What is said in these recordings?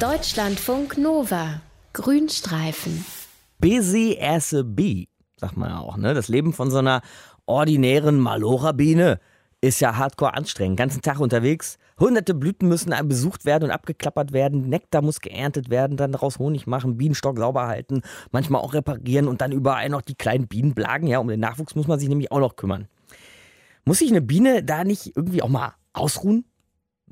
Deutschlandfunk Nova. Grünstreifen. Busy as a bee, sagt man ja auch, ne? Das Leben von so einer ordinären Malora-Biene ist ja hardcore anstrengend. Den ganzen Tag unterwegs. Hunderte Blüten müssen besucht werden und abgeklappert werden. Nektar muss geerntet werden, dann daraus Honig machen, Bienenstock sauber halten, manchmal auch reparieren und dann überall noch die kleinen Bienenblagen. Ja, um den Nachwuchs muss man sich nämlich auch noch kümmern. Muss sich eine Biene da nicht irgendwie auch mal ausruhen?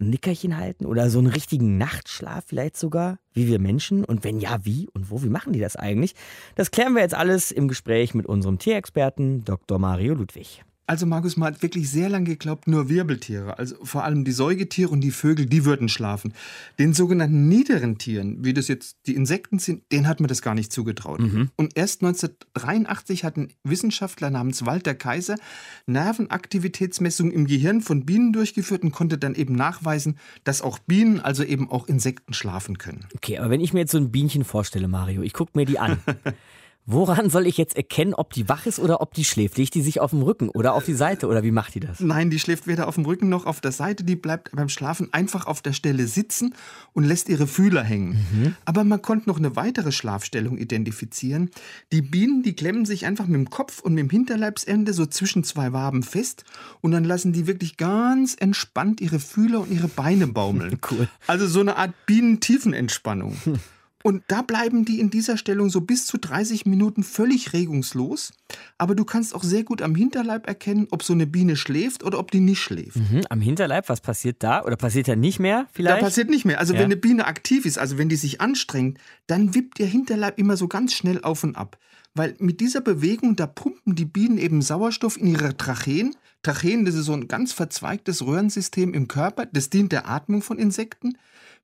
Ein Nickerchen halten oder so einen richtigen Nachtschlaf vielleicht sogar, wie wir Menschen? Und wenn ja, wie und wo? Wie machen die das eigentlich? Das klären wir jetzt alles im Gespräch mit unserem Tierexperten Dr. Mario Ludwig. Also Markus, man hat wirklich sehr lange geglaubt, nur Wirbeltiere, also vor allem die Säugetiere und die Vögel, die würden schlafen. Den sogenannten niederen Tieren, wie das jetzt die Insekten sind, denen hat man das gar nicht zugetraut. Mhm. Und erst 1983 hat ein Wissenschaftler namens Walter Kaiser Nervenaktivitätsmessungen im Gehirn von Bienen durchgeführt und konnte dann eben nachweisen, dass auch Bienen, also eben auch Insekten schlafen können. Okay, aber wenn ich mir jetzt so ein Bienchen vorstelle, Mario, ich gucke mir die an. Woran soll ich jetzt erkennen, ob die wach ist oder ob die schläft? Legt die sich auf dem Rücken oder auf die Seite oder wie macht die das? Nein, die schläft weder auf dem Rücken noch auf der Seite. Die bleibt beim Schlafen einfach auf der Stelle sitzen und lässt ihre Fühler hängen. Mhm. Aber man konnte noch eine weitere Schlafstellung identifizieren. Die Bienen, die klemmen sich einfach mit dem Kopf und mit dem Hinterleibsende so zwischen zwei Waben fest und dann lassen die wirklich ganz entspannt ihre Fühler und ihre Beine baumeln. cool. Also so eine Art Bienentiefenentspannung. Und da bleiben die in dieser Stellung so bis zu 30 Minuten völlig regungslos. Aber du kannst auch sehr gut am Hinterleib erkennen, ob so eine Biene schläft oder ob die nicht schläft. Mhm, am Hinterleib, was passiert da? Oder passiert da nicht mehr vielleicht? Da passiert nicht mehr. Also ja. wenn eine Biene aktiv ist, also wenn die sich anstrengt, dann wippt ihr Hinterleib immer so ganz schnell auf und ab. Weil mit dieser Bewegung, da pumpen die Bienen eben Sauerstoff in ihre Tracheen. Tracheen, das ist so ein ganz verzweigtes Röhrensystem im Körper. Das dient der Atmung von Insekten.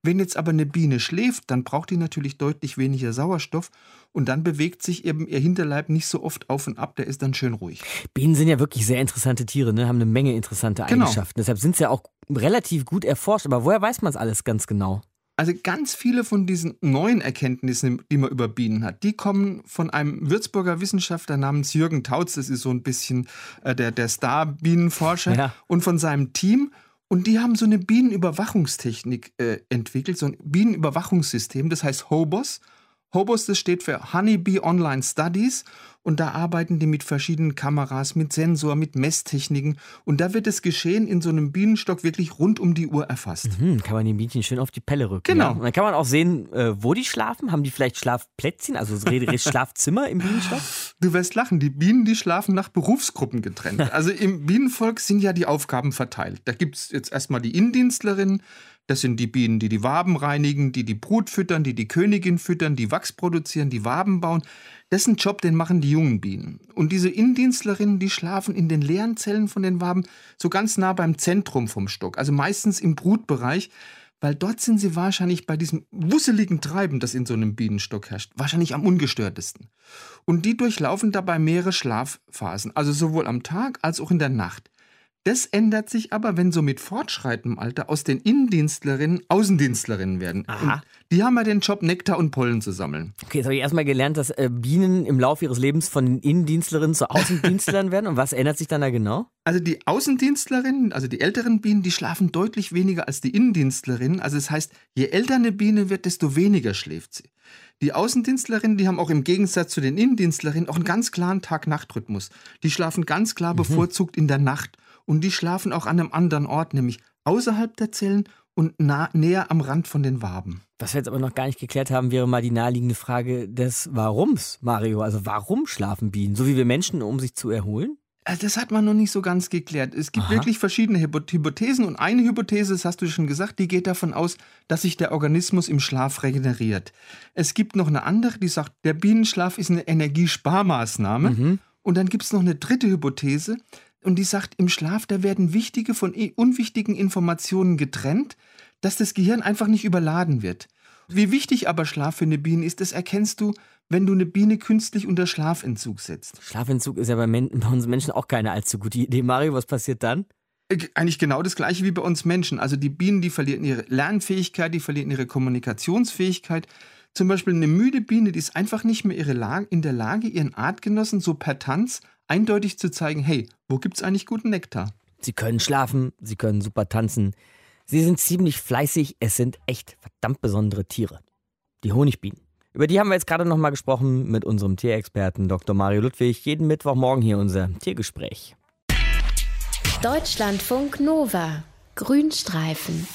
Wenn jetzt aber eine Biene schläft, dann braucht die natürlich deutlich weniger Sauerstoff und dann bewegt sich eben ihr Hinterleib nicht so oft auf und ab, der ist dann schön ruhig. Bienen sind ja wirklich sehr interessante Tiere, ne? haben eine Menge interessante genau. Eigenschaften. Deshalb sind sie ja auch relativ gut erforscht. Aber woher weiß man es alles ganz genau? Also ganz viele von diesen neuen Erkenntnissen, die man über Bienen hat, die kommen von einem Würzburger Wissenschaftler namens Jürgen Tautz. Das ist so ein bisschen äh, der, der Star-Bienenforscher. Ja. Und von seinem Team. Und die haben so eine Bienenüberwachungstechnik äh, entwickelt, so ein Bienenüberwachungssystem, das heißt HOBOS. HOBOS, das steht für Honeybee Online Studies und da arbeiten die mit verschiedenen Kameras, mit Sensor, mit Messtechniken. Und da wird das Geschehen in so einem Bienenstock wirklich rund um die Uhr erfasst. Mhm, kann man den Bienchen schön auf die Pelle rücken. Genau. Ja? Und dann kann man auch sehen, äh, wo die schlafen. Haben die vielleicht Schlafplätzchen, also Schlafzimmer im Bienenstock? Du wirst lachen, die Bienen, die schlafen nach Berufsgruppen getrennt. Also im Bienenvolk sind ja die Aufgaben verteilt. Da gibt es jetzt erstmal die Indienstlerinnen, das sind die Bienen, die die Waben reinigen, die die Brut füttern, die die Königin füttern, die Wachs produzieren, die Waben bauen. Ein Job, den machen die jungen Bienen. Und diese Indienstlerinnen, die schlafen in den leeren Zellen von den Waben so ganz nah beim Zentrum vom Stock, also meistens im Brutbereich, weil dort sind sie wahrscheinlich bei diesem wusseligen Treiben, das in so einem Bienenstock herrscht, wahrscheinlich am ungestörtesten. Und die durchlaufen dabei mehrere Schlafphasen, also sowohl am Tag als auch in der Nacht. Das ändert sich aber, wenn so mit fortschreitendem Alter aus den Innendienstlerinnen Außendienstlerinnen werden. Aha. Und die haben ja den Job, Nektar und Pollen zu sammeln. Okay, jetzt habe ich erstmal gelernt, dass äh, Bienen im Laufe ihres Lebens von den Innendienstlerinnen zu Außendienstlern werden. Und was ändert sich dann da genau? Also die Außendienstlerinnen, also die älteren Bienen, die schlafen deutlich weniger als die Innendienstlerinnen. Also das heißt, je älter eine Biene wird, desto weniger schläft sie. Die Außendienstlerinnen, die haben auch im Gegensatz zu den Innendienstlerinnen auch einen ganz klaren Tag-Nacht-Rhythmus. Die schlafen ganz klar mhm. bevorzugt in der Nacht und die schlafen auch an einem anderen Ort, nämlich außerhalb der Zellen und nah, näher am Rand von den Waben. Was wir jetzt aber noch gar nicht geklärt haben, wäre mal die naheliegende Frage des Warums, Mario. Also warum schlafen Bienen? So wie wir Menschen, um sich zu erholen? Also das hat man noch nicht so ganz geklärt. Es gibt Aha. wirklich verschiedene Hypothesen und eine Hypothese, das hast du schon gesagt, die geht davon aus, dass sich der Organismus im Schlaf regeneriert. Es gibt noch eine andere, die sagt, der Bienenschlaf ist eine Energiesparmaßnahme. Mhm. Und dann gibt es noch eine dritte Hypothese, und die sagt, im Schlaf, da werden wichtige von unwichtigen Informationen getrennt, dass das Gehirn einfach nicht überladen wird. Wie wichtig aber Schlaf für eine Biene ist, das erkennst du, wenn du eine Biene künstlich unter Schlafentzug setzt. Schlafentzug ist ja bei, Men bei uns Menschen auch keine allzu gute Idee. Mario, was passiert dann? Äh, eigentlich genau das gleiche wie bei uns Menschen. Also die Bienen, die verlieren ihre Lernfähigkeit, die verlieren ihre Kommunikationsfähigkeit. Zum Beispiel eine müde Biene, die ist einfach nicht mehr in der Lage, ihren Artgenossen so per Tanz eindeutig zu zeigen, hey, wo gibt es eigentlich guten Nektar? Sie können schlafen, sie können super tanzen. Sie sind ziemlich fleißig, es sind echt verdammt besondere Tiere. Die Honigbienen. Über die haben wir jetzt gerade nochmal gesprochen mit unserem Tierexperten Dr. Mario Ludwig. Jeden Mittwochmorgen hier unser Tiergespräch. Deutschlandfunk Nova. Grünstreifen.